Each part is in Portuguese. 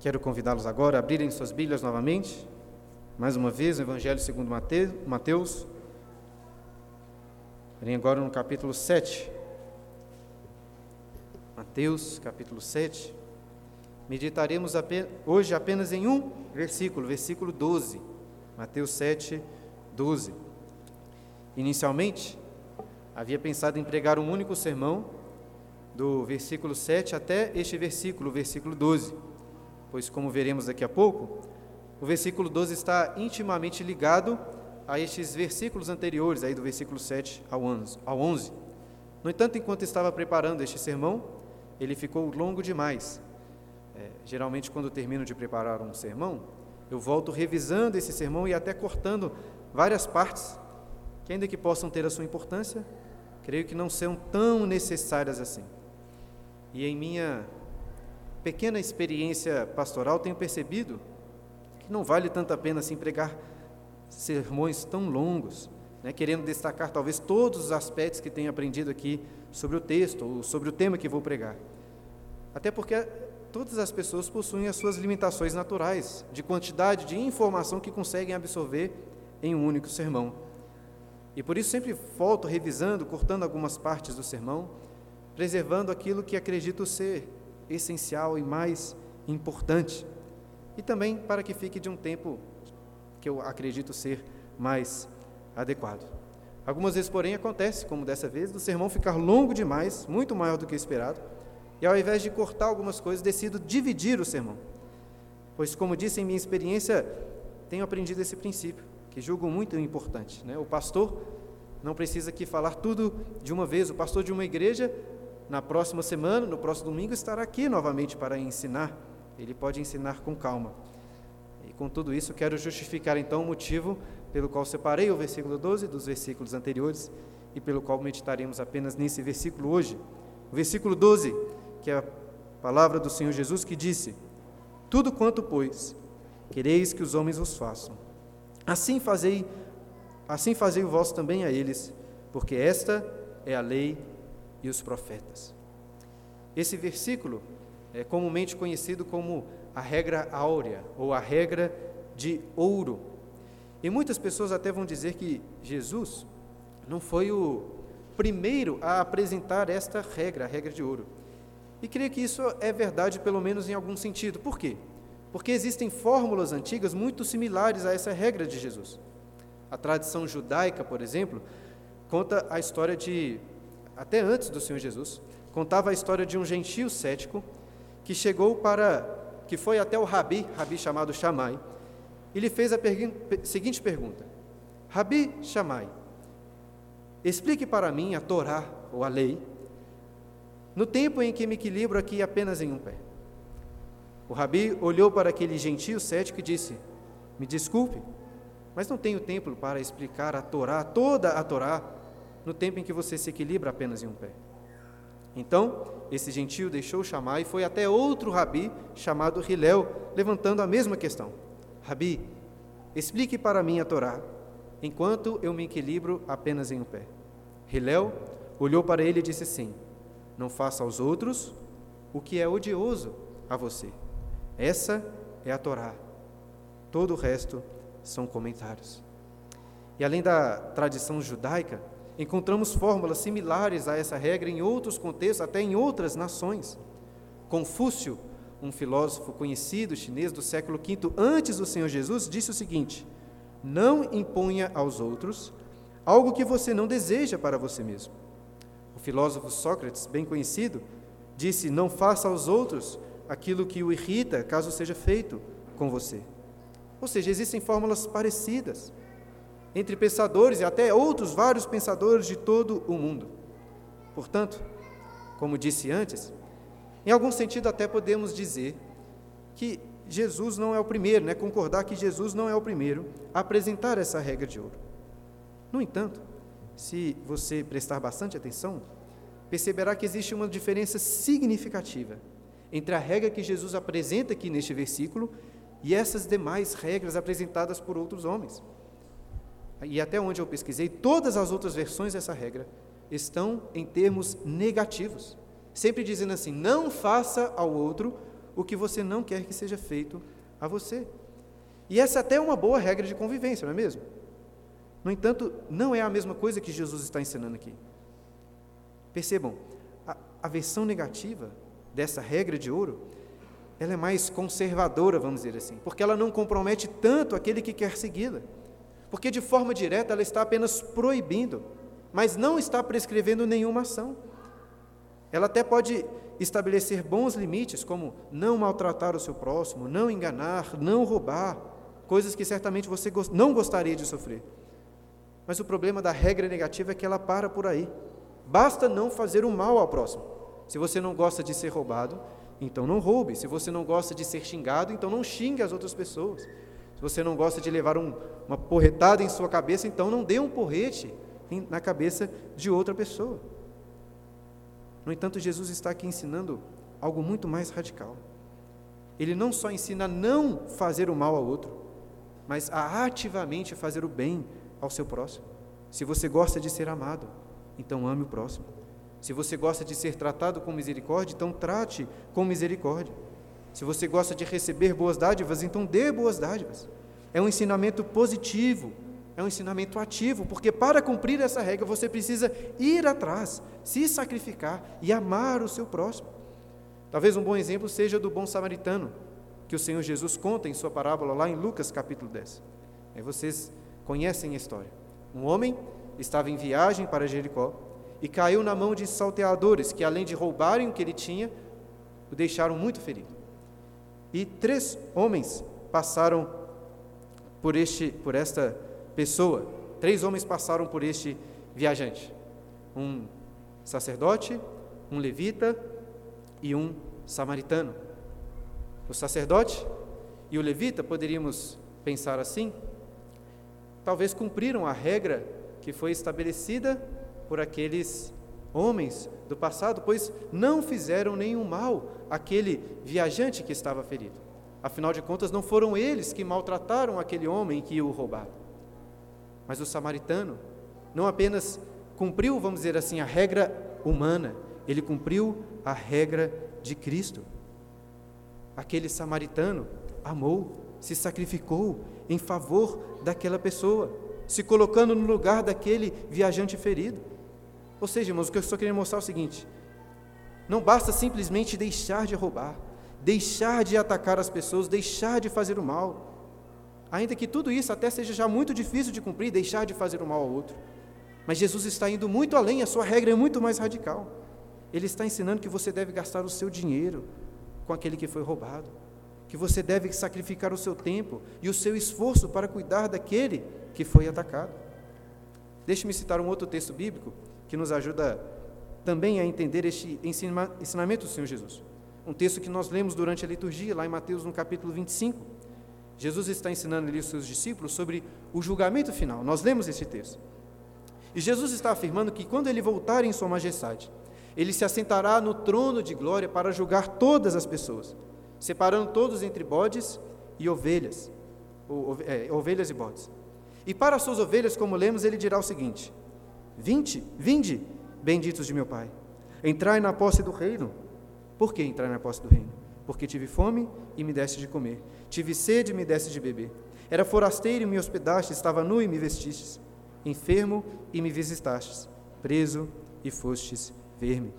Quero convidá-los agora a abrirem suas Bíblias novamente. Mais uma vez, o Evangelho segundo Mateus. Verem agora no capítulo 7. Mateus, capítulo 7. Meditaremos hoje apenas em um versículo, versículo 12. Mateus 7, 12. Inicialmente, havia pensado em pregar um único sermão, do versículo 7 até este versículo, versículo 12 pois, como veremos daqui a pouco, o versículo 12 está intimamente ligado a estes versículos anteriores, aí do versículo 7 ao 11. No entanto, enquanto estava preparando este sermão, ele ficou longo demais. É, geralmente, quando termino de preparar um sermão, eu volto revisando esse sermão e até cortando várias partes, que ainda que possam ter a sua importância, creio que não são tão necessárias assim. E em minha pequena experiência pastoral, tenho percebido que não vale tanto a pena assim pregar sermões tão longos, né, querendo destacar talvez todos os aspectos que tenho aprendido aqui sobre o texto ou sobre o tema que vou pregar. Até porque todas as pessoas possuem as suas limitações naturais de quantidade de informação que conseguem absorver em um único sermão. E por isso sempre volto revisando, cortando algumas partes do sermão, preservando aquilo que acredito ser essencial e mais importante. E também para que fique de um tempo que eu acredito ser mais adequado. Algumas vezes, porém, acontece, como dessa vez, do sermão ficar longo demais, muito maior do que esperado, e ao invés de cortar algumas coisas, decido dividir o sermão. Pois, como disse em minha experiência, tenho aprendido esse princípio, que julgo muito importante. Né? O pastor não precisa aqui falar tudo de uma vez. O pastor de uma igreja na próxima semana, no próximo domingo, estará aqui novamente para ensinar. Ele pode ensinar com calma. E com tudo isso, quero justificar então o motivo pelo qual separei o versículo 12 dos versículos anteriores e pelo qual meditaremos apenas nesse versículo hoje. O versículo 12, que é a palavra do Senhor Jesus que disse: Tudo quanto, pois, quereis que os homens vos façam, assim fazei, assim fazei o vosso também a eles, porque esta é a lei e os profetas. Esse versículo é comumente conhecido como a regra áurea ou a regra de ouro. E muitas pessoas até vão dizer que Jesus não foi o primeiro a apresentar esta regra, a regra de ouro. E creio que isso é verdade, pelo menos em algum sentido. Por quê? Porque existem fórmulas antigas muito similares a essa regra de Jesus. A tradição judaica, por exemplo, conta a história de até antes do Senhor Jesus, contava a história de um gentio cético que chegou para, que foi até o rabi, rabi chamado Shammai, e lhe fez a seguinte pergunta: Rabi Shammai, explique para mim a Torá ou a lei, no tempo em que me equilibro aqui apenas em um pé. O rabi olhou para aquele gentio cético e disse: Me desculpe, mas não tenho tempo para explicar a Torá, toda a Torá, no tempo em que você se equilibra apenas em um pé. Então, esse gentio deixou chamar e foi até outro rabi chamado Hilel, levantando a mesma questão. Rabi, explique para mim a Torá, enquanto eu me equilibro apenas em um pé. Hilel olhou para ele e disse assim: Não faça aos outros o que é odioso a você. Essa é a Torá. Todo o resto são comentários. E além da tradição judaica, Encontramos fórmulas similares a essa regra em outros contextos, até em outras nações. Confúcio, um filósofo conhecido chinês do século V antes do Senhor Jesus, disse o seguinte: Não imponha aos outros algo que você não deseja para você mesmo. O filósofo Sócrates, bem conhecido, disse: Não faça aos outros aquilo que o irrita, caso seja feito com você. Ou seja, existem fórmulas parecidas entre pensadores e até outros vários pensadores de todo o mundo. Portanto, como disse antes, em algum sentido até podemos dizer que Jesus não é o primeiro, né? concordar que Jesus não é o primeiro a apresentar essa regra de ouro. No entanto, se você prestar bastante atenção, perceberá que existe uma diferença significativa entre a regra que Jesus apresenta aqui neste versículo e essas demais regras apresentadas por outros homens e até onde eu pesquisei, todas as outras versões dessa regra estão em termos negativos, sempre dizendo assim: não faça ao outro o que você não quer que seja feito a você. E essa até é uma boa regra de convivência, não é mesmo? No entanto, não é a mesma coisa que Jesus está ensinando aqui. Percebam, a, a versão negativa dessa regra de ouro, ela é mais conservadora, vamos dizer assim, porque ela não compromete tanto aquele que quer segui-la. Porque de forma direta ela está apenas proibindo, mas não está prescrevendo nenhuma ação. Ela até pode estabelecer bons limites, como não maltratar o seu próximo, não enganar, não roubar, coisas que certamente você não gostaria de sofrer. Mas o problema da regra negativa é que ela para por aí. Basta não fazer o mal ao próximo. Se você não gosta de ser roubado, então não roube. Se você não gosta de ser xingado, então não xingue as outras pessoas. Se você não gosta de levar um, uma porretada em sua cabeça, então não dê um porrete na cabeça de outra pessoa. No entanto, Jesus está aqui ensinando algo muito mais radical. Ele não só ensina a não fazer o mal ao outro, mas a ativamente fazer o bem ao seu próximo. Se você gosta de ser amado, então ame o próximo. Se você gosta de ser tratado com misericórdia, então trate com misericórdia. Se você gosta de receber boas dádivas, então dê boas dádivas. É um ensinamento positivo, é um ensinamento ativo, porque para cumprir essa regra você precisa ir atrás, se sacrificar e amar o seu próximo. Talvez um bom exemplo seja do bom samaritano, que o Senhor Jesus conta em sua parábola lá em Lucas capítulo 10. Aí vocês conhecem a história. Um homem estava em viagem para Jericó e caiu na mão de salteadores que, além de roubarem o que ele tinha, o deixaram muito ferido. E três homens passaram por, este, por esta pessoa, três homens passaram por este viajante: um sacerdote, um levita e um samaritano. O sacerdote e o levita, poderíamos pensar assim, talvez cumpriram a regra que foi estabelecida por aqueles homens do passado, pois não fizeram nenhum mal àquele viajante que estava ferido. Afinal de contas, não foram eles que maltrataram aquele homem que o roubaram. Mas o samaritano não apenas cumpriu, vamos dizer assim, a regra humana, ele cumpriu a regra de Cristo. Aquele samaritano amou, se sacrificou em favor daquela pessoa, se colocando no lugar daquele viajante ferido. Ou seja, irmãos, o que eu só queria mostrar é o seguinte: não basta simplesmente deixar de roubar, deixar de atacar as pessoas, deixar de fazer o mal. Ainda que tudo isso até seja já muito difícil de cumprir, deixar de fazer o mal ao outro. Mas Jesus está indo muito além, a sua regra é muito mais radical. Ele está ensinando que você deve gastar o seu dinheiro com aquele que foi roubado, que você deve sacrificar o seu tempo e o seu esforço para cuidar daquele que foi atacado. Deixe-me citar um outro texto bíblico que nos ajuda também a entender este ensinamento do Senhor Jesus. Um texto que nós lemos durante a liturgia, lá em Mateus, no capítulo 25. Jesus está ensinando ali os seus discípulos sobre o julgamento final. Nós lemos esse texto. E Jesus está afirmando que quando ele voltar em Sua Majestade, ele se assentará no trono de glória para julgar todas as pessoas, separando todos entre bodes e ovelhas, é, ovelhas e bodes. E para as suas ovelhas, como lemos, ele dirá o seguinte: Vinde, vinde, benditos de meu Pai. Entrai na posse do reino. Por que entrar na posse do reino? Porque tive fome e me deste de comer. Tive sede e me deste de beber. Era forasteiro e me hospedaste, estava nu e me vestistes. Enfermo e me visitastes. Preso e fostes ver-me.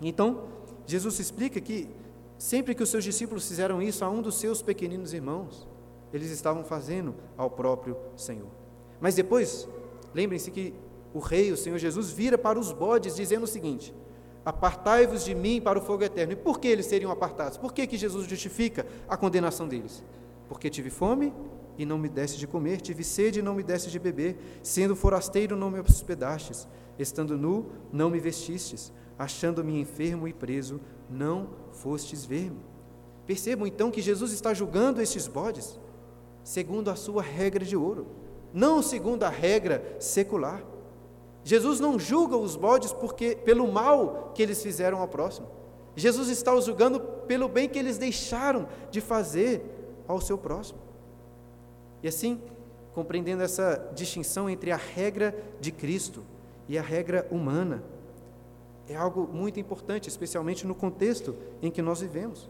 Então, Jesus explica que sempre que os seus discípulos fizeram isso a um dos seus pequeninos irmãos, eles estavam fazendo ao próprio Senhor. Mas depois, lembrem-se que o rei, o Senhor Jesus, vira para os bodes dizendo o seguinte: Apartai-vos de mim para o fogo eterno. E por que eles seriam apartados? Por que, que Jesus justifica a condenação deles? Porque tive fome e não me deste de comer, tive sede e não me deste de beber, sendo forasteiro não me hospedastes, estando nu não me vestistes, achando-me enfermo e preso, não fostes ver-me. Percebam então que Jesus está julgando estes bodes segundo a sua regra de ouro, não segundo a regra secular. Jesus não julga os bodes porque pelo mal que eles fizeram ao próximo. Jesus está os julgando pelo bem que eles deixaram de fazer ao seu próximo. E assim, compreendendo essa distinção entre a regra de Cristo e a regra humana, é algo muito importante, especialmente no contexto em que nós vivemos.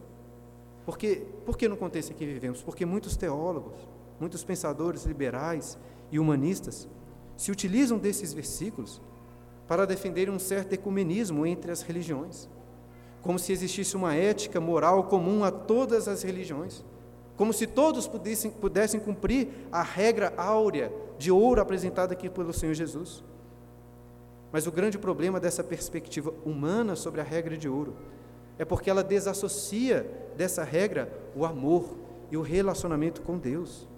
Porque, por que no contexto em que vivemos? Porque muitos teólogos, muitos pensadores liberais e humanistas se utilizam desses versículos para defender um certo ecumenismo entre as religiões, como se existisse uma ética moral comum a todas as religiões, como se todos pudessem, pudessem cumprir a regra áurea de ouro apresentada aqui pelo Senhor Jesus. Mas o grande problema dessa perspectiva humana sobre a regra de ouro é porque ela desassocia dessa regra o amor e o relacionamento com Deus.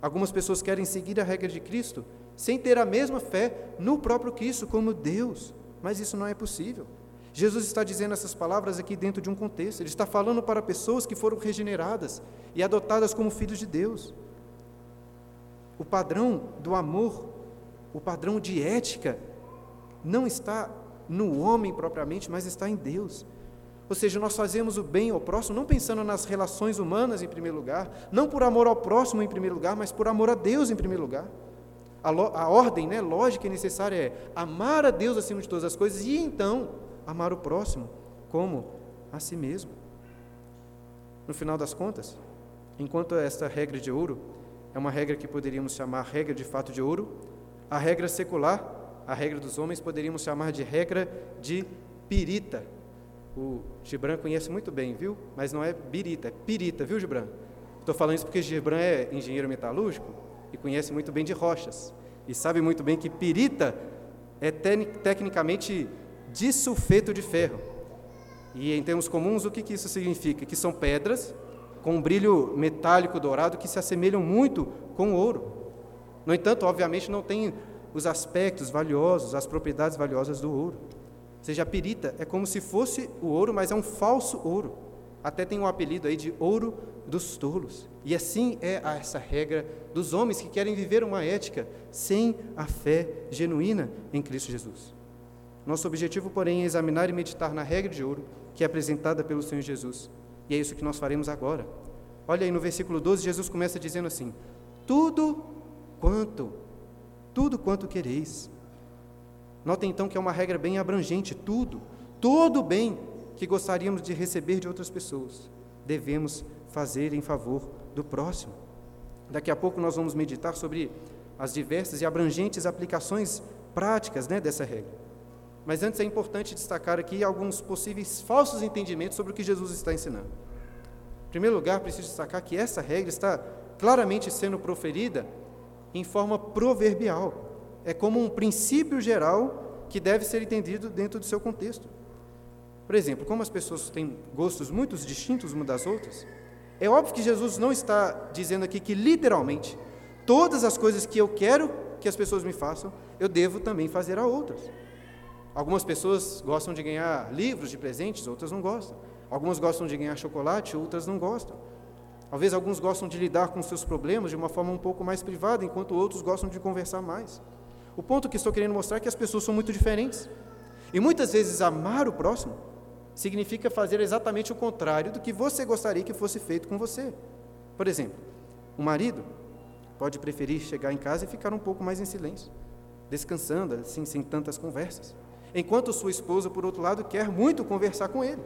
Algumas pessoas querem seguir a regra de Cristo sem ter a mesma fé no próprio Cristo como Deus, mas isso não é possível. Jesus está dizendo essas palavras aqui dentro de um contexto, ele está falando para pessoas que foram regeneradas e adotadas como filhos de Deus. O padrão do amor, o padrão de ética, não está no homem propriamente, mas está em Deus. Ou seja, nós fazemos o bem ao próximo não pensando nas relações humanas em primeiro lugar, não por amor ao próximo em primeiro lugar, mas por amor a Deus em primeiro lugar. A, a ordem né, lógica e necessária é amar a Deus acima de todas as coisas e então amar o próximo como a si mesmo. No final das contas, enquanto esta regra de ouro é uma regra que poderíamos chamar regra de fato de ouro, a regra secular, a regra dos homens, poderíamos chamar de regra de pirita o Gibran conhece muito bem, viu? Mas não é birita, é pirita, viu, Gibran? Estou falando isso porque Gibran é engenheiro metalúrgico e conhece muito bem de rochas. E sabe muito bem que pirita é te tecnicamente disulfeto de ferro. E em termos comuns, o que, que isso significa? Que são pedras com um brilho metálico dourado que se assemelham muito com ouro. No entanto, obviamente, não tem os aspectos valiosos, as propriedades valiosas do ouro seja, a pirita é como se fosse o ouro, mas é um falso ouro. Até tem um apelido aí de ouro dos tolos. E assim é essa regra dos homens que querem viver uma ética sem a fé genuína em Cristo Jesus. Nosso objetivo, porém, é examinar e meditar na regra de ouro que é apresentada pelo Senhor Jesus. E é isso que nós faremos agora. Olha aí no versículo 12, Jesus começa dizendo assim: Tudo quanto, tudo quanto quereis, Notem então que é uma regra bem abrangente, tudo, todo bem que gostaríamos de receber de outras pessoas, devemos fazer em favor do próximo. Daqui a pouco nós vamos meditar sobre as diversas e abrangentes aplicações práticas né, dessa regra. Mas antes é importante destacar aqui alguns possíveis falsos entendimentos sobre o que Jesus está ensinando. Em primeiro lugar, preciso destacar que essa regra está claramente sendo proferida em forma proverbial é como um princípio geral que deve ser entendido dentro do seu contexto. Por exemplo, como as pessoas têm gostos muito distintos umas das outras, é óbvio que Jesus não está dizendo aqui que literalmente todas as coisas que eu quero que as pessoas me façam, eu devo também fazer a outras. Algumas pessoas gostam de ganhar livros de presentes, outras não gostam. Algumas gostam de ganhar chocolate, outras não gostam. Talvez alguns gostam de lidar com seus problemas de uma forma um pouco mais privada, enquanto outros gostam de conversar mais. O ponto que estou querendo mostrar é que as pessoas são muito diferentes. E muitas vezes amar o próximo significa fazer exatamente o contrário do que você gostaria que fosse feito com você. Por exemplo, o marido pode preferir chegar em casa e ficar um pouco mais em silêncio, descansando, assim, sem tantas conversas. Enquanto sua esposa, por outro lado, quer muito conversar com ele.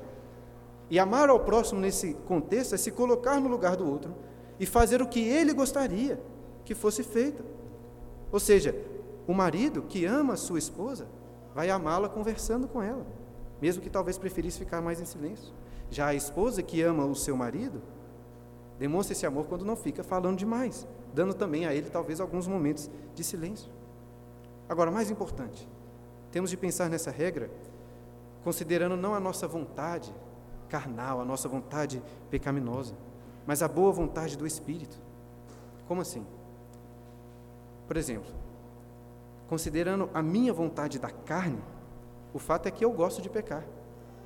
E amar ao próximo nesse contexto é se colocar no lugar do outro e fazer o que ele gostaria que fosse feito. Ou seja, o marido que ama a sua esposa vai amá-la conversando com ela, mesmo que talvez preferisse ficar mais em silêncio. Já a esposa que ama o seu marido demonstra esse amor quando não fica falando demais, dando também a ele talvez alguns momentos de silêncio. Agora, mais importante, temos de pensar nessa regra considerando não a nossa vontade carnal, a nossa vontade pecaminosa, mas a boa vontade do Espírito. Como assim? Por exemplo, considerando a minha vontade da carne, o fato é que eu gosto de pecar.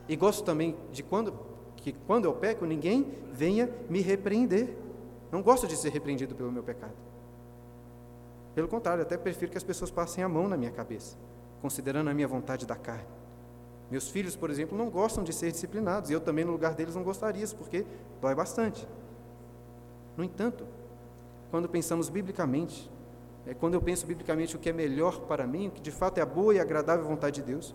E gosto também de quando que quando eu peco, ninguém venha me repreender. Não gosto de ser repreendido pelo meu pecado. Pelo contrário, até prefiro que as pessoas passem a mão na minha cabeça, considerando a minha vontade da carne. Meus filhos, por exemplo, não gostam de ser disciplinados, e eu também, no lugar deles, não gostaria, porque dói bastante. No entanto, quando pensamos biblicamente é quando eu penso biblicamente o que é melhor para mim, o que de fato é a boa e agradável vontade de Deus,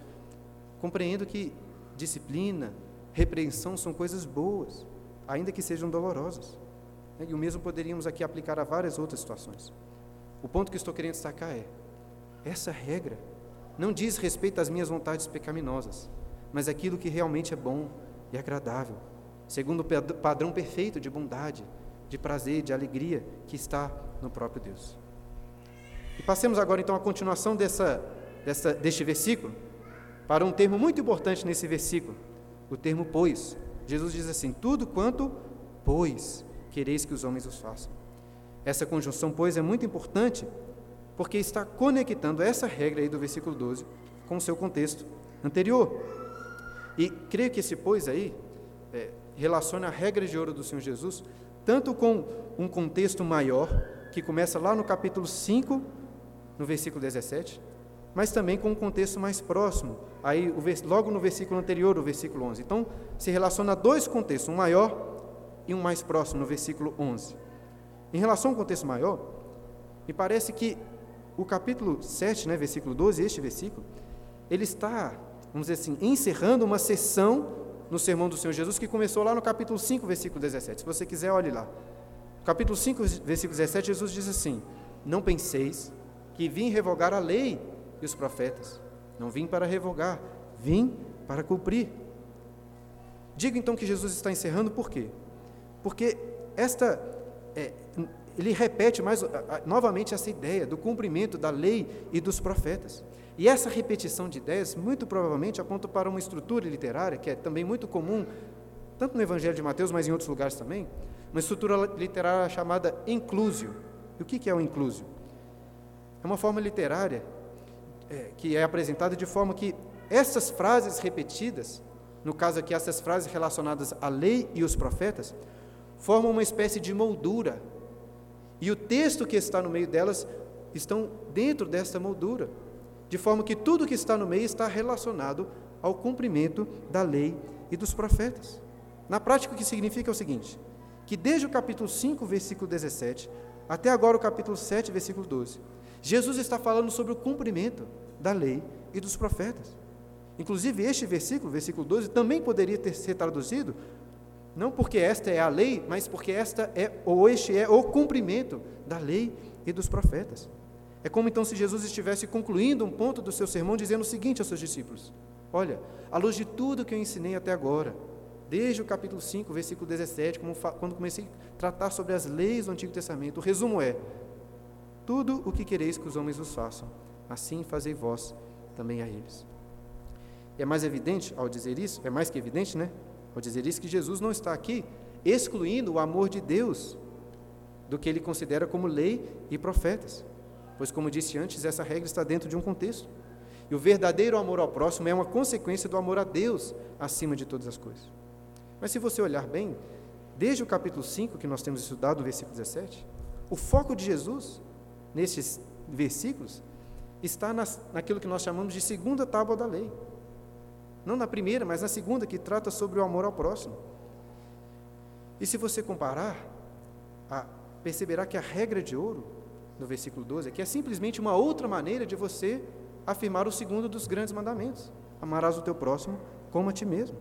compreendo que disciplina, repreensão são coisas boas. ainda que sejam dolorosos. E o mesmo poderíamos aqui aplicar a várias outras situações. O ponto que estou querendo destacar é: essa regra não diz respeito às minhas vontades pecaminosas, mas aquilo que realmente é bom e agradável, segundo o padrão perfeito de bondade, de prazer, de alegria que está no próprio Deus. E passemos agora então à continuação dessa, dessa, deste versículo para um termo muito importante nesse versículo, o termo pois. Jesus diz assim: Tudo quanto, pois, quereis que os homens os façam. Essa conjunção, pois, é muito importante porque está conectando essa regra aí do versículo 12 com o seu contexto anterior. E creio que esse pois aí é, relaciona a regra de ouro do Senhor Jesus tanto com um contexto maior, que começa lá no capítulo 5, no versículo 17, mas também com um contexto mais próximo, aí logo no versículo anterior, o versículo 11. Então, se relaciona a dois contextos, um maior e um mais próximo, no versículo 11. Em relação ao contexto maior, me parece que o capítulo 7, né, versículo 12, este versículo, ele está, vamos dizer assim, encerrando uma sessão no sermão do Senhor Jesus que começou lá no capítulo 5, versículo 17. Se você quiser, olhe lá. Capítulo 5, versículo 17, Jesus diz assim: Não penseis que vim revogar a lei e os profetas. Não vim para revogar, vim para cumprir. Digo então que Jesus está encerrando por quê? Porque esta, é, ele repete mais novamente essa ideia do cumprimento da lei e dos profetas. E essa repetição de ideias, muito provavelmente, aponta para uma estrutura literária que é também muito comum, tanto no Evangelho de Mateus, mas em outros lugares também, uma estrutura literária chamada inclusio. E o que é o inclusio? É uma forma literária é, que é apresentada de forma que essas frases repetidas, no caso aqui, essas frases relacionadas à lei e os profetas, formam uma espécie de moldura. E o texto que está no meio delas estão dentro dessa moldura, de forma que tudo que está no meio está relacionado ao cumprimento da lei e dos profetas. Na prática, o que significa é o seguinte: que desde o capítulo 5, versículo 17, até agora o capítulo 7, versículo 12, Jesus está falando sobre o cumprimento da lei e dos profetas. Inclusive, este versículo, versículo 12, também poderia ter sido traduzido não porque esta é a lei, mas porque esta é ou este é o cumprimento da lei e dos profetas. É como então se Jesus estivesse concluindo um ponto do seu sermão dizendo o seguinte aos seus discípulos: Olha, à luz de tudo que eu ensinei até agora, desde o capítulo 5, versículo 17, quando comecei a tratar sobre as leis do Antigo Testamento, o resumo é: tudo o que quereis que os homens os façam, assim fazei vós também a eles. É mais evidente ao dizer isso, é mais que evidente, né? Ao dizer isso, que Jesus não está aqui excluindo o amor de Deus do que ele considera como lei e profetas. Pois, como disse antes, essa regra está dentro de um contexto. E o verdadeiro amor ao próximo é uma consequência do amor a Deus acima de todas as coisas. Mas se você olhar bem, desde o capítulo 5 que nós temos estudado, no versículo 17, o foco de Jesus nesses versículos está nas, naquilo que nós chamamos de segunda tábua da lei. Não na primeira, mas na segunda, que trata sobre o amor ao próximo. E se você comparar, a, perceberá que a regra de ouro, no versículo 12, é que é simplesmente uma outra maneira de você afirmar o segundo dos grandes mandamentos: amarás o teu próximo como a ti mesmo.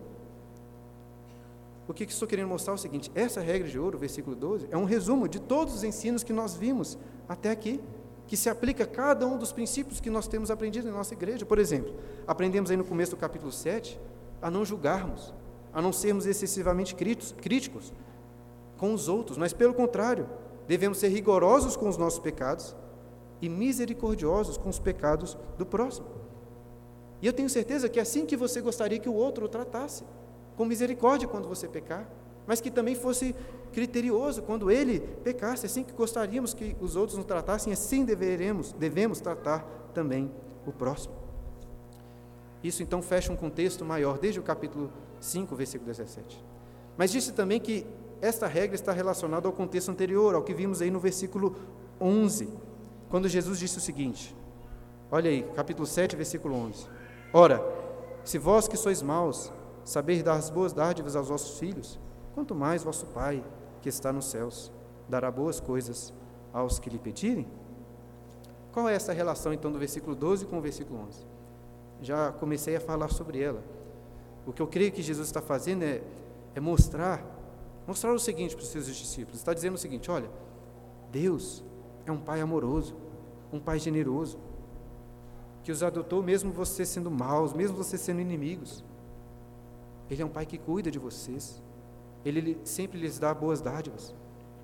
O que estou querendo mostrar é o seguinte: essa regra de ouro, versículo 12, é um resumo de todos os ensinos que nós vimos até aqui que se aplica a cada um dos princípios que nós temos aprendido em nossa igreja. Por exemplo, aprendemos aí no começo do capítulo 7 a não julgarmos, a não sermos excessivamente críticos com os outros, mas pelo contrário, devemos ser rigorosos com os nossos pecados e misericordiosos com os pecados do próximo. E eu tenho certeza que é assim que você gostaria que o outro o tratasse, com misericórdia quando você pecar, mas que também fosse criterioso quando ele pecasse, assim que gostaríamos que os outros nos tratassem, assim deveremos, devemos tratar também o próximo. Isso então fecha um contexto maior, desde o capítulo 5, versículo 17. Mas disse também que esta regra está relacionada ao contexto anterior, ao que vimos aí no versículo 11, quando Jesus disse o seguinte: Olha aí, capítulo 7, versículo 11. Ora, se vós que sois maus, sabeis dar as boas dádivas aos vossos filhos, quanto mais vosso Pai, que está nos céus, dará boas coisas aos que lhe pedirem? Qual é essa relação, então, do versículo 12 com o versículo 11? Já comecei a falar sobre ela. O que eu creio que Jesus está fazendo é, é mostrar mostrar o seguinte para os seus discípulos: está dizendo o seguinte, olha, Deus é um Pai amoroso, um Pai generoso, que os adotou mesmo você sendo maus, mesmo você sendo inimigos. Ele é um Pai que cuida de vocês, Ele sempre lhes dá boas dádivas,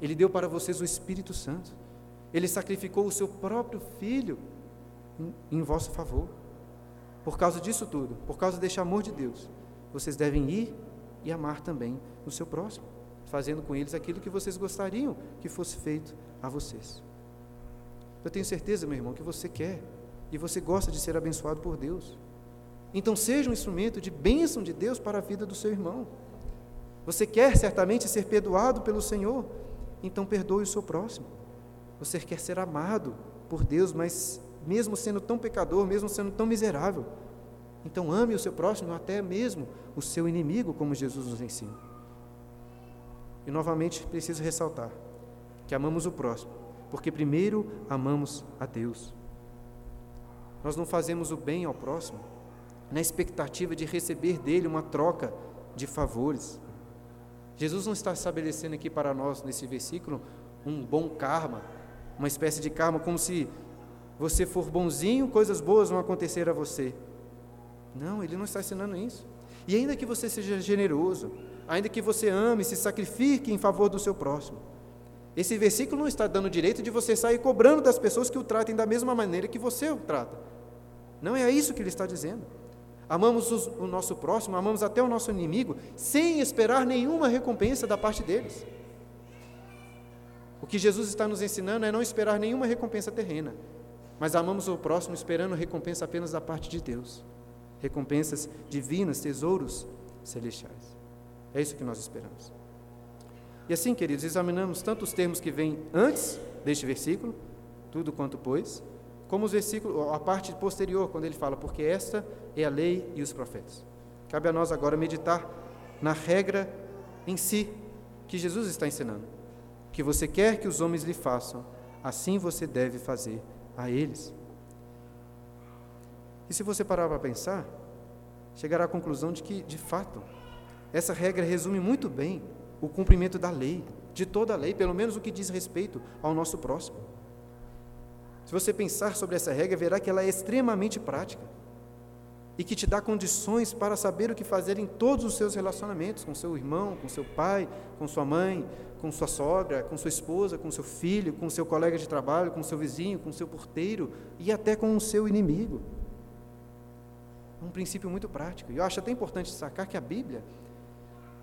Ele deu para vocês o Espírito Santo, Ele sacrificou o seu próprio Filho em, em vosso favor. Por causa disso tudo, por causa deste amor de Deus, vocês devem ir e amar também o seu próximo, fazendo com eles aquilo que vocês gostariam que fosse feito a vocês. Eu tenho certeza, meu irmão, que você quer e você gosta de ser abençoado por Deus. Então, seja um instrumento de bênção de Deus para a vida do seu irmão. Você quer certamente ser perdoado pelo Senhor, então perdoe o seu próximo. Você quer ser amado por Deus, mas mesmo sendo tão pecador, mesmo sendo tão miserável, então ame o seu próximo, até mesmo o seu inimigo, como Jesus nos ensina. E novamente preciso ressaltar que amamos o próximo, porque primeiro amamos a Deus. Nós não fazemos o bem ao próximo na expectativa de receber dele uma troca de favores. Jesus não está estabelecendo aqui para nós, nesse versículo, um bom karma, uma espécie de karma, como se você for bonzinho, coisas boas vão acontecer a você. Não, ele não está ensinando isso. E ainda que você seja generoso, ainda que você ame, se sacrifique em favor do seu próximo, esse versículo não está dando direito de você sair cobrando das pessoas que o tratem da mesma maneira que você o trata. Não é isso que ele está dizendo. Amamos o nosso próximo, amamos até o nosso inimigo, sem esperar nenhuma recompensa da parte deles. O que Jesus está nos ensinando é não esperar nenhuma recompensa terrena, mas amamos o próximo esperando recompensa apenas da parte de Deus recompensas divinas, tesouros celestiais. É isso que nós esperamos. E assim, queridos, examinamos tanto os termos que vêm antes deste versículo, tudo quanto pois, como os versículos, a parte posterior, quando ele fala, porque esta é a lei e os profetas. Cabe a nós agora meditar na regra em si que Jesus está ensinando. Que você quer que os homens lhe façam, assim você deve fazer a eles. E se você parar para pensar, chegará à conclusão de que, de fato, essa regra resume muito bem o cumprimento da lei, de toda a lei, pelo menos o que diz respeito ao nosso próximo. Se você pensar sobre essa regra, verá que ela é extremamente prática e que te dá condições para saber o que fazer em todos os seus relacionamentos, com seu irmão, com seu pai, com sua mãe, com sua sogra, com sua esposa, com seu filho, com seu colega de trabalho, com seu vizinho, com seu porteiro e até com o seu inimigo um princípio muito prático. E eu acho até importante destacar que a Bíblia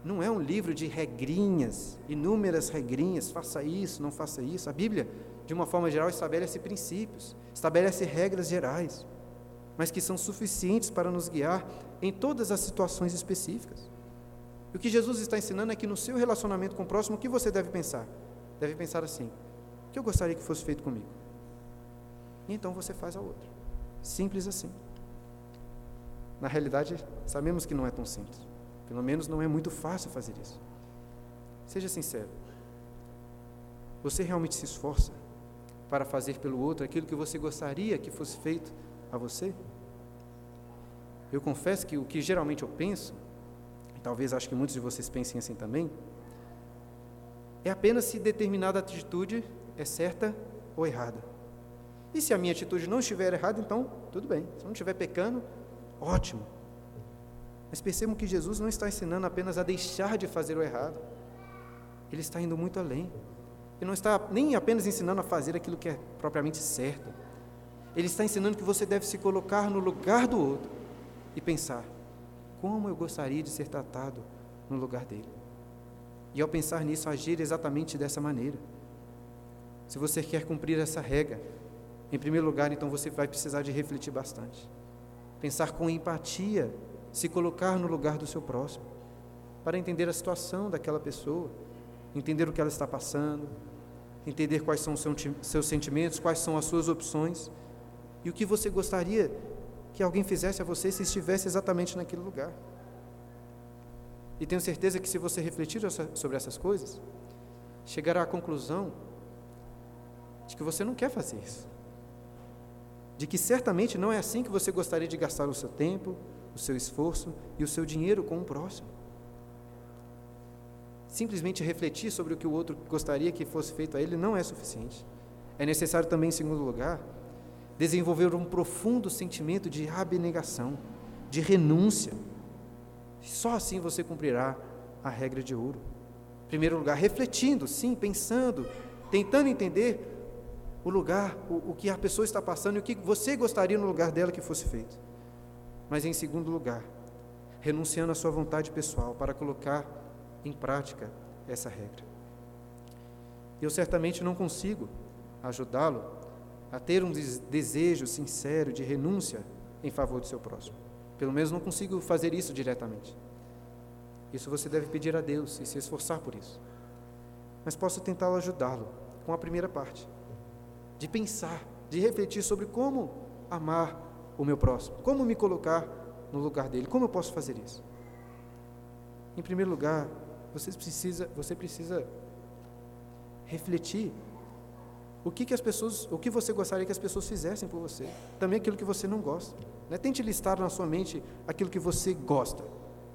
não é um livro de regrinhas, inúmeras regrinhas, faça isso, não faça isso. A Bíblia, de uma forma geral, estabelece princípios, estabelece regras gerais, mas que são suficientes para nos guiar em todas as situações específicas. E o que Jesus está ensinando é que no seu relacionamento com o próximo, o que você deve pensar? Deve pensar assim: o que eu gostaria que fosse feito comigo? E então você faz a outra. Simples assim. Na realidade, sabemos que não é tão simples. Pelo menos não é muito fácil fazer isso. Seja sincero. Você realmente se esforça para fazer pelo outro aquilo que você gostaria que fosse feito a você? Eu confesso que o que geralmente eu penso, e talvez acho que muitos de vocês pensem assim também, é apenas se determinada atitude é certa ou errada. E se a minha atitude não estiver errada, então tudo bem. Se não estiver pecando, Ótimo. Mas percebam que Jesus não está ensinando apenas a deixar de fazer o errado. Ele está indo muito além. Ele não está nem apenas ensinando a fazer aquilo que é propriamente certo. Ele está ensinando que você deve se colocar no lugar do outro e pensar: como eu gostaria de ser tratado no lugar dele? E ao pensar nisso, agir exatamente dessa maneira. Se você quer cumprir essa regra, em primeiro lugar, então você vai precisar de refletir bastante pensar com empatia, se colocar no lugar do seu próximo, para entender a situação daquela pessoa, entender o que ela está passando, entender quais são os seus sentimentos, quais são as suas opções e o que você gostaria que alguém fizesse a você se estivesse exatamente naquele lugar. E tenho certeza que se você refletir sobre essas coisas, chegará à conclusão de que você não quer fazer isso de que certamente não é assim que você gostaria de gastar o seu tempo, o seu esforço e o seu dinheiro com o próximo. simplesmente refletir sobre o que o outro gostaria que fosse feito a ele não é suficiente. É necessário também, em segundo lugar, desenvolver um profundo sentimento de abnegação, de renúncia. Só assim você cumprirá a regra de ouro. Em primeiro lugar, refletindo, sim, pensando, tentando entender o lugar, o, o que a pessoa está passando e o que você gostaria no lugar dela que fosse feito. Mas em segundo lugar, renunciando à sua vontade pessoal para colocar em prática essa regra. Eu certamente não consigo ajudá-lo a ter um desejo sincero de renúncia em favor do seu próximo. Pelo menos não consigo fazer isso diretamente. Isso você deve pedir a Deus e se esforçar por isso. Mas posso tentá-lo ajudá-lo com a primeira parte, de pensar, de refletir sobre como amar o meu próximo, como me colocar no lugar dele, como eu posso fazer isso. Em primeiro lugar, você precisa, você precisa refletir o que, que as pessoas, o que você gostaria que as pessoas fizessem por você, também aquilo que você não gosta. Né? Tente listar na sua mente aquilo que você gosta,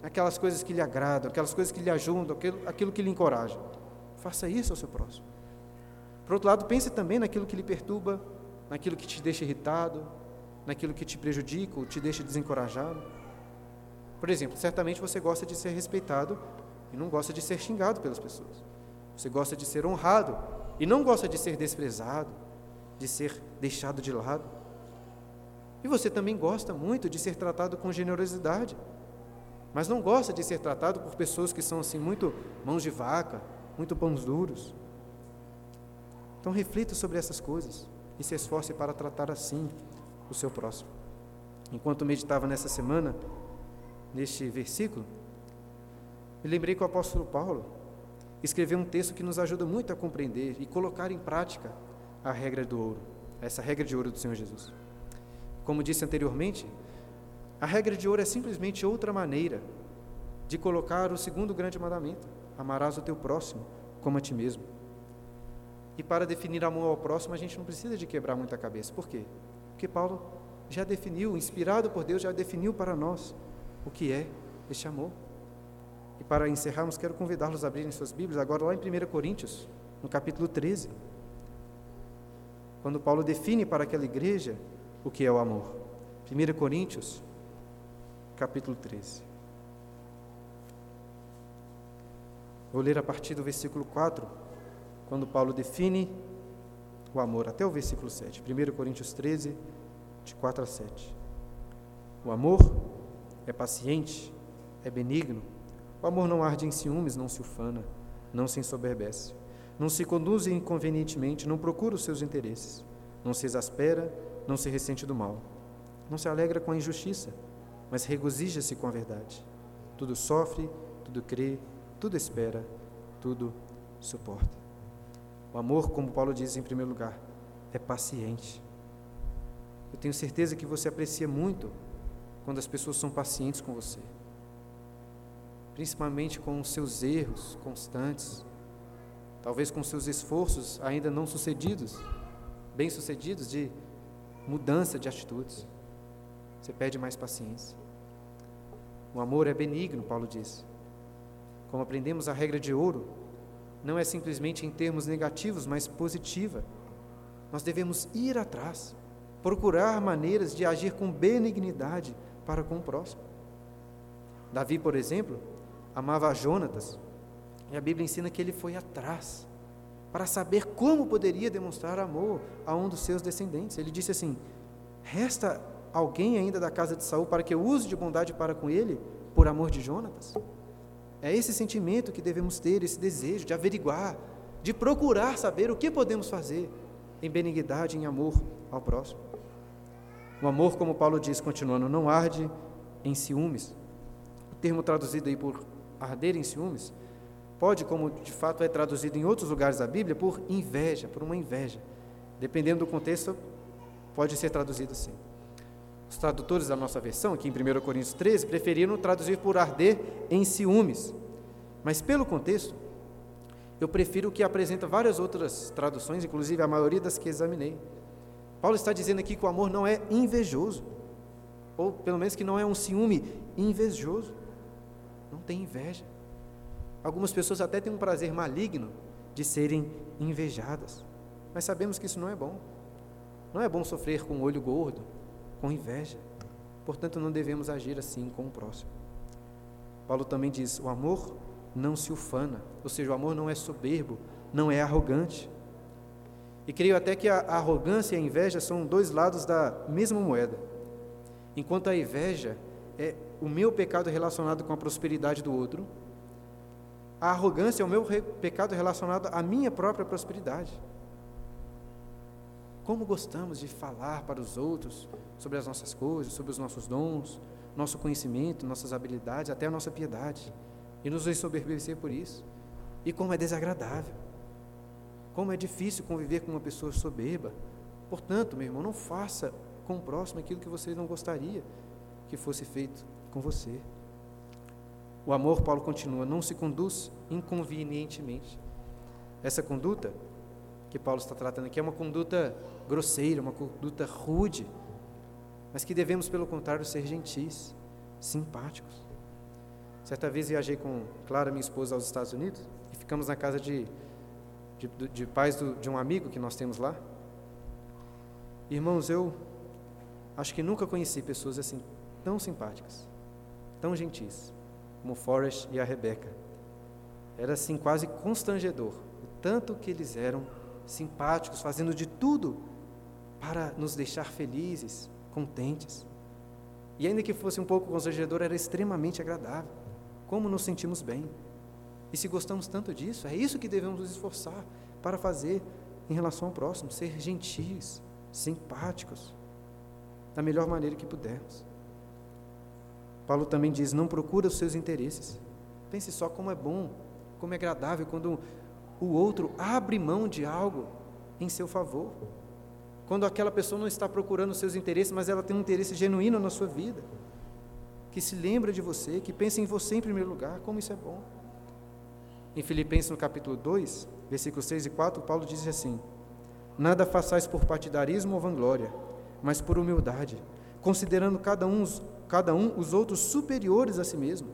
aquelas coisas que lhe agradam, aquelas coisas que lhe ajudam, aquilo, aquilo que lhe encoraja. Faça isso ao seu próximo. Por outro lado, pense também naquilo que lhe perturba, naquilo que te deixa irritado, naquilo que te prejudica ou te deixa desencorajado. Por exemplo, certamente você gosta de ser respeitado e não gosta de ser xingado pelas pessoas. Você gosta de ser honrado e não gosta de ser desprezado, de ser deixado de lado. E você também gosta muito de ser tratado com generosidade, mas não gosta de ser tratado por pessoas que são assim muito mãos de vaca, muito pães duros. Então reflita sobre essas coisas e se esforce para tratar assim o seu próximo. Enquanto meditava nessa semana, neste versículo, me lembrei que o apóstolo Paulo escreveu um texto que nos ajuda muito a compreender e colocar em prática a regra do ouro, essa regra de ouro do Senhor Jesus. Como disse anteriormente, a regra de ouro é simplesmente outra maneira de colocar o segundo grande mandamento: amarás o teu próximo como a ti mesmo. E para definir amor ao próximo, a gente não precisa de quebrar muita cabeça. Por quê? Porque Paulo já definiu, inspirado por Deus, já definiu para nós o que é este amor. E para encerrarmos, quero convidá-los a abrirem suas Bíblias agora lá em 1 Coríntios, no capítulo 13. Quando Paulo define para aquela igreja o que é o amor. 1 Coríntios, capítulo 13. Vou ler a partir do versículo 4, quando Paulo define o amor, até o versículo 7. 1 Coríntios 13, de 4 a 7. O amor é paciente, é benigno. O amor não arde em ciúmes, não se ufana, não se ensoberbece, não se conduz inconvenientemente, não procura os seus interesses, não se exaspera, não se ressente do mal, não se alegra com a injustiça, mas regozija-se com a verdade. Tudo sofre, tudo crê, tudo espera, tudo suporta. O amor, como Paulo diz em primeiro lugar, é paciente. Eu tenho certeza que você aprecia muito quando as pessoas são pacientes com você principalmente com os seus erros constantes, talvez com seus esforços ainda não sucedidos, bem sucedidos de mudança de atitudes. Você perde mais paciência. O amor é benigno, Paulo diz. Como aprendemos a regra de ouro, não é simplesmente em termos negativos, mas positiva. Nós devemos ir atrás, procurar maneiras de agir com benignidade para com o próximo. Davi, por exemplo, amava Jonatas. E a Bíblia ensina que ele foi atrás para saber como poderia demonstrar amor a um dos seus descendentes. Ele disse assim: Resta alguém ainda da casa de Saul para que eu use de bondade para com ele, por amor de Jonatas? É esse sentimento que devemos ter, esse desejo de averiguar, de procurar saber o que podemos fazer em benignidade, em amor ao próximo. O amor, como Paulo diz, continuando, não arde em ciúmes. O termo traduzido aí por arder em ciúmes, pode, como de fato é traduzido em outros lugares da Bíblia, por inveja, por uma inveja. Dependendo do contexto, pode ser traduzido assim. Os tradutores da nossa versão, aqui em 1 Coríntios 13, preferiram traduzir por arder em ciúmes. Mas pelo contexto, eu prefiro que apresenta várias outras traduções, inclusive a maioria das que examinei. Paulo está dizendo aqui que o amor não é invejoso, ou pelo menos que não é um ciúme invejoso não tem inveja. Algumas pessoas até têm um prazer maligno de serem invejadas. Mas sabemos que isso não é bom. Não é bom sofrer com o olho gordo, com inveja. Portanto, não devemos agir assim com o próximo. Paulo também diz: o amor não se ufana, ou seja, o amor não é soberbo, não é arrogante. E creio até que a arrogância e a inveja são dois lados da mesma moeda. Enquanto a inveja é o meu pecado relacionado com a prosperidade do outro, a arrogância é o meu pecado relacionado à minha própria prosperidade. Como gostamos de falar para os outros sobre as nossas coisas, sobre os nossos dons, nosso conhecimento, nossas habilidades, até a nossa piedade, e nos ensoberbecer por isso. E como é desagradável, como é difícil conviver com uma pessoa soberba. Portanto, meu irmão, não faça com o próximo aquilo que você não gostaria que fosse feito com você. O amor, Paulo continua, não se conduz inconvenientemente. Essa conduta que Paulo está tratando aqui é uma conduta grosseira, uma conduta rude, mas que devemos, pelo contrário, ser gentis, simpáticos. Certa vez viajei com Clara, minha esposa, aos Estados Unidos e ficamos na casa de, de, de pais do, de um amigo que nós temos lá. Irmãos, eu acho que nunca conheci pessoas assim tão simpáticas, tão gentis como Forrest e a Rebeca. Era assim quase constrangedor, o tanto que eles eram simpáticos, fazendo de tudo para nos deixar felizes, contentes. E ainda que fosse um pouco constrangedor, era extremamente agradável. Como nos sentimos bem. E se gostamos tanto disso, é isso que devemos nos esforçar para fazer em relação ao próximo, ser gentis, simpáticos, da melhor maneira que pudermos. Paulo também diz: não procura os seus interesses. Pense só como é bom, como é agradável quando o outro abre mão de algo em seu favor. Quando aquela pessoa não está procurando os seus interesses, mas ela tem um interesse genuíno na sua vida. Que se lembra de você, que pensa em você em primeiro lugar, como isso é bom. Em Filipenses, no capítulo 2, versículos 3 e 4, Paulo diz assim: Nada façais por partidarismo ou vanglória, mas por humildade, considerando cada um cada um os outros superiores a si mesmo.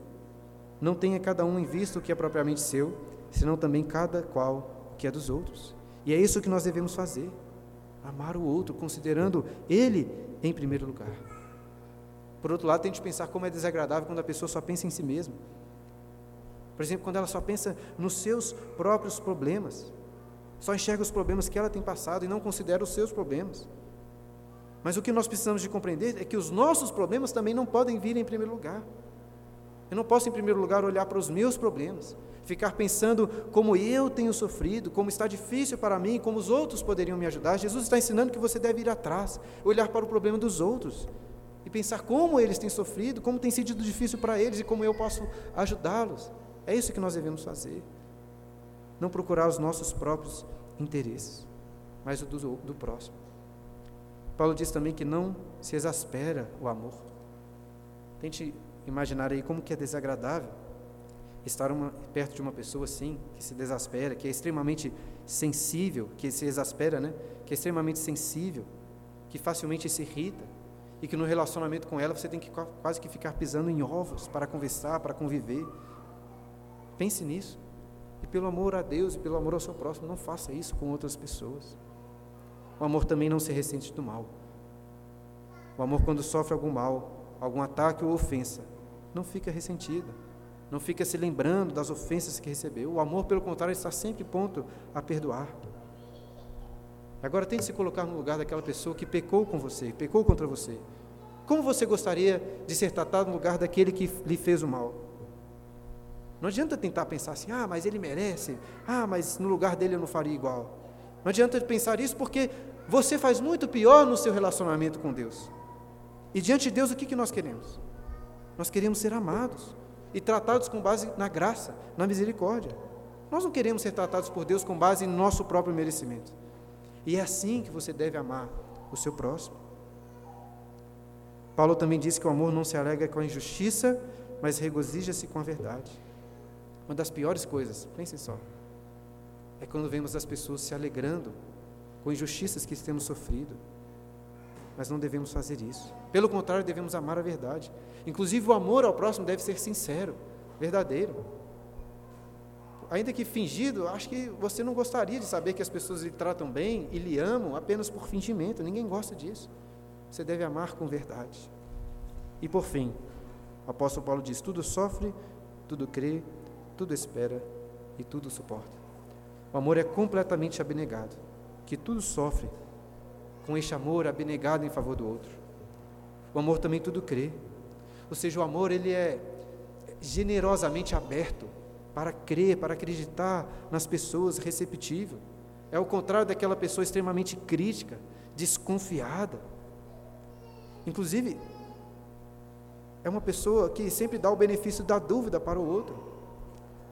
Não tenha cada um em vista o que é propriamente seu, senão também cada qual o que é dos outros. E é isso que nós devemos fazer: amar o outro, considerando ele em primeiro lugar. Por outro lado, tente pensar como é desagradável quando a pessoa só pensa em si mesma. Por exemplo, quando ela só pensa nos seus próprios problemas, só enxerga os problemas que ela tem passado e não considera os seus problemas. Mas o que nós precisamos de compreender é que os nossos problemas também não podem vir em primeiro lugar. Eu não posso, em primeiro lugar, olhar para os meus problemas, ficar pensando como eu tenho sofrido, como está difícil para mim, como os outros poderiam me ajudar. Jesus está ensinando que você deve ir atrás, olhar para o problema dos outros e pensar como eles têm sofrido, como tem sido difícil para eles e como eu posso ajudá-los. É isso que nós devemos fazer. Não procurar os nossos próprios interesses, mas o do, do próximo. Paulo diz também que não se exaspera o amor. Tente imaginar aí como que é desagradável estar uma, perto de uma pessoa assim, que se desespera, que é extremamente sensível, que se exaspera, né? Que é extremamente sensível, que facilmente se irrita e que no relacionamento com ela você tem que quase que ficar pisando em ovos para conversar, para conviver. Pense nisso. E pelo amor a Deus e pelo amor ao seu próximo, não faça isso com outras pessoas. O amor também não se ressente do mal. O amor, quando sofre algum mal, algum ataque ou ofensa, não fica ressentido, não fica se lembrando das ofensas que recebeu. O amor, pelo contrário, está sempre pronto a perdoar. Agora tente se colocar no lugar daquela pessoa que pecou com você, pecou contra você. Como você gostaria de ser tratado no lugar daquele que lhe fez o mal? Não adianta tentar pensar assim, ah, mas ele merece, ah, mas no lugar dele eu não faria igual. Não adianta pensar isso porque você faz muito pior no seu relacionamento com Deus. E diante de Deus, o que, que nós queremos? Nós queremos ser amados e tratados com base na graça, na misericórdia. Nós não queremos ser tratados por Deus com base em nosso próprio merecimento. E é assim que você deve amar o seu próximo. Paulo também disse que o amor não se alega com a injustiça, mas regozija-se com a verdade. Uma das piores coisas, pensem só, é quando vemos as pessoas se alegrando com injustiças que temos sofrido. Mas não devemos fazer isso. Pelo contrário, devemos amar a verdade. Inclusive, o amor ao próximo deve ser sincero, verdadeiro. ainda que fingido, acho que você não gostaria de saber que as pessoas lhe tratam bem e lhe amam apenas por fingimento. Ninguém gosta disso. Você deve amar com verdade. E por fim, o apóstolo Paulo diz: tudo sofre, tudo crê, tudo espera e tudo suporta. O amor é completamente abnegado, que tudo sofre, com este amor abnegado em favor do outro. O amor também tudo crê. Ou seja, o amor ele é generosamente aberto para crer, para acreditar nas pessoas, receptivo. É o contrário daquela pessoa extremamente crítica, desconfiada. Inclusive, é uma pessoa que sempre dá o benefício da dúvida para o outro,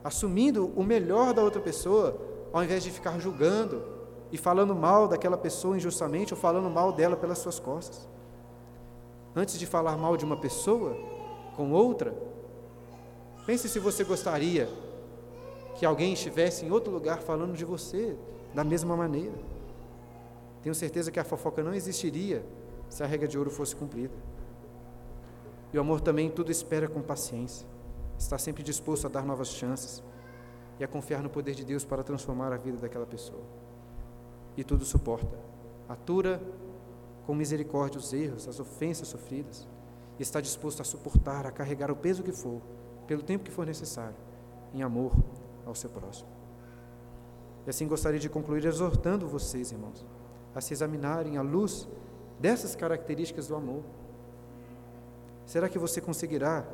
assumindo o melhor da outra pessoa, ao invés de ficar julgando e falando mal daquela pessoa injustamente ou falando mal dela pelas suas costas. Antes de falar mal de uma pessoa com outra, pense se você gostaria que alguém estivesse em outro lugar falando de você da mesma maneira. Tenho certeza que a fofoca não existiria se a regra de ouro fosse cumprida. E o amor também tudo espera com paciência, está sempre disposto a dar novas chances e a confiar no poder de Deus para transformar a vida daquela pessoa. E tudo suporta, atura com misericórdia os erros, as ofensas sofridas, e está disposto a suportar, a carregar o peso que for, pelo tempo que for necessário, em amor ao seu próximo. E assim gostaria de concluir exortando vocês, irmãos, a se examinarem à luz dessas características do amor. Será que você conseguirá,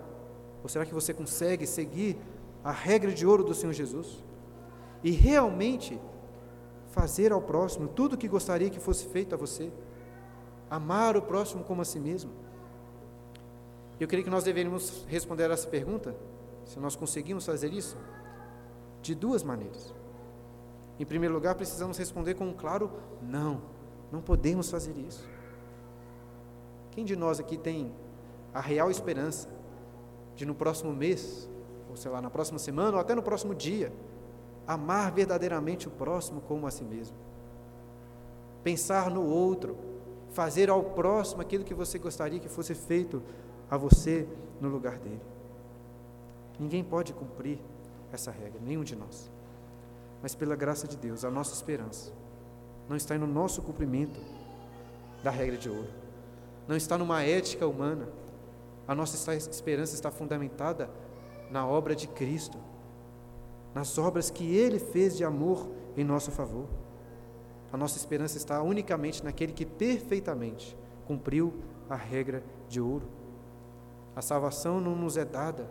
ou será que você consegue seguir a regra de ouro do Senhor Jesus e realmente fazer ao próximo tudo o que gostaria que fosse feito a você? Amar o próximo como a si mesmo? Eu creio que nós deveríamos responder a essa pergunta, se nós conseguimos fazer isso, de duas maneiras. Em primeiro lugar, precisamos responder com um claro não. Não podemos fazer isso. Quem de nós aqui tem a real esperança de no próximo mês, ou sei lá, na próxima semana, ou até no próximo dia, amar verdadeiramente o próximo como a si mesmo? Pensar no outro, fazer ao próximo aquilo que você gostaria que fosse feito a você no lugar dele. Ninguém pode cumprir essa regra, nenhum de nós. Mas pela graça de Deus, a nossa esperança não está no nosso cumprimento da regra de ouro, não está numa ética humana. A nossa esperança está fundamentada na obra de Cristo, nas obras que Ele fez de amor em nosso favor. A nossa esperança está unicamente naquele que perfeitamente cumpriu a regra de ouro. A salvação não nos é dada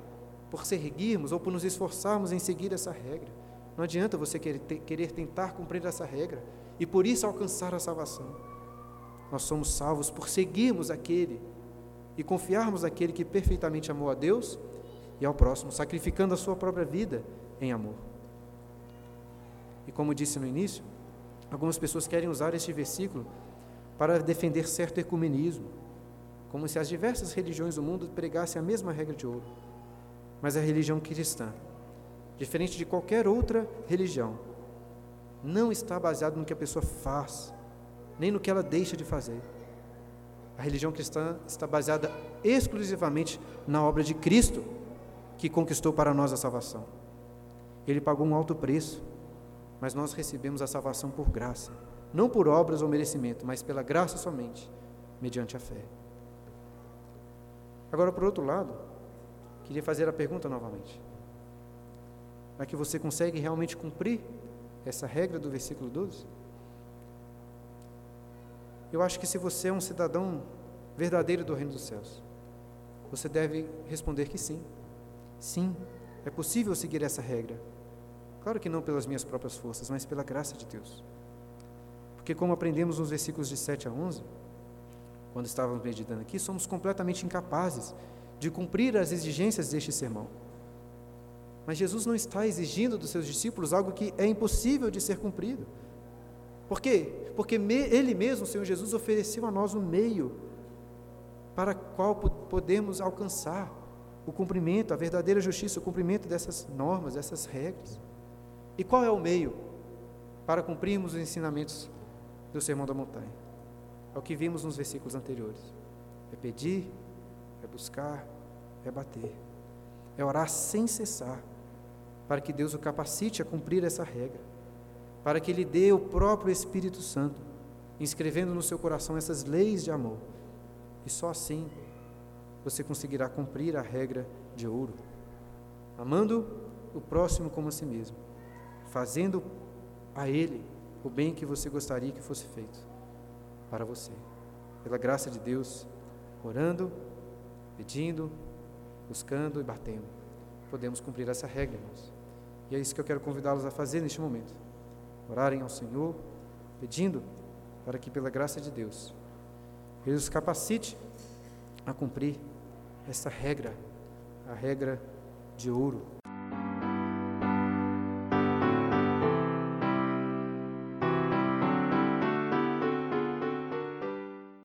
por seguirmos ou por nos esforçarmos em seguir essa regra. Não adianta você querer, querer tentar cumprir essa regra e por isso alcançar a salvação. Nós somos salvos por seguirmos aquele e confiarmos naquele que perfeitamente amou a Deus e ao próximo, sacrificando a sua própria vida em amor. E como disse no início, algumas pessoas querem usar este versículo para defender certo ecumenismo, como se as diversas religiões do mundo pregassem a mesma regra de ouro. Mas a religião cristã, diferente de qualquer outra religião, não está baseada no que a pessoa faz, nem no que ela deixa de fazer. A religião cristã está baseada exclusivamente na obra de Cristo, que conquistou para nós a salvação. Ele pagou um alto preço, mas nós recebemos a salvação por graça, não por obras ou merecimento, mas pela graça somente, mediante a fé. Agora, por outro lado, Queria fazer a pergunta novamente. É que você consegue realmente cumprir essa regra do versículo 12? Eu acho que se você é um cidadão verdadeiro do reino dos céus, você deve responder que sim. Sim, é possível seguir essa regra. Claro que não pelas minhas próprias forças, mas pela graça de Deus. Porque, como aprendemos nos versículos de 7 a 11, quando estávamos meditando aqui, somos completamente incapazes de cumprir as exigências deste sermão. Mas Jesus não está exigindo dos seus discípulos algo que é impossível de ser cumprido. Por quê? Porque Ele mesmo, o Senhor Jesus, ofereceu a nós um meio para qual podemos alcançar o cumprimento, a verdadeira justiça, o cumprimento dessas normas, dessas regras. E qual é o meio para cumprirmos os ensinamentos do Sermão da Montanha? É o que vimos nos versículos anteriores. É pedir, é buscar, é bater, é orar sem cessar, para que Deus o capacite a cumprir essa regra, para que Ele dê o próprio Espírito Santo, inscrevendo no seu coração essas leis de amor. E só assim você conseguirá cumprir a regra de ouro, amando o próximo como a si mesmo, fazendo a Ele o bem que você gostaria que fosse feito para você. Pela graça de Deus, orando, pedindo, buscando e batendo, podemos cumprir essa regra, irmãos. E é isso que eu quero convidá-los a fazer neste momento. Orarem ao Senhor, pedindo para que, pela graça de Deus, Ele os capacite a cumprir essa regra, a regra de ouro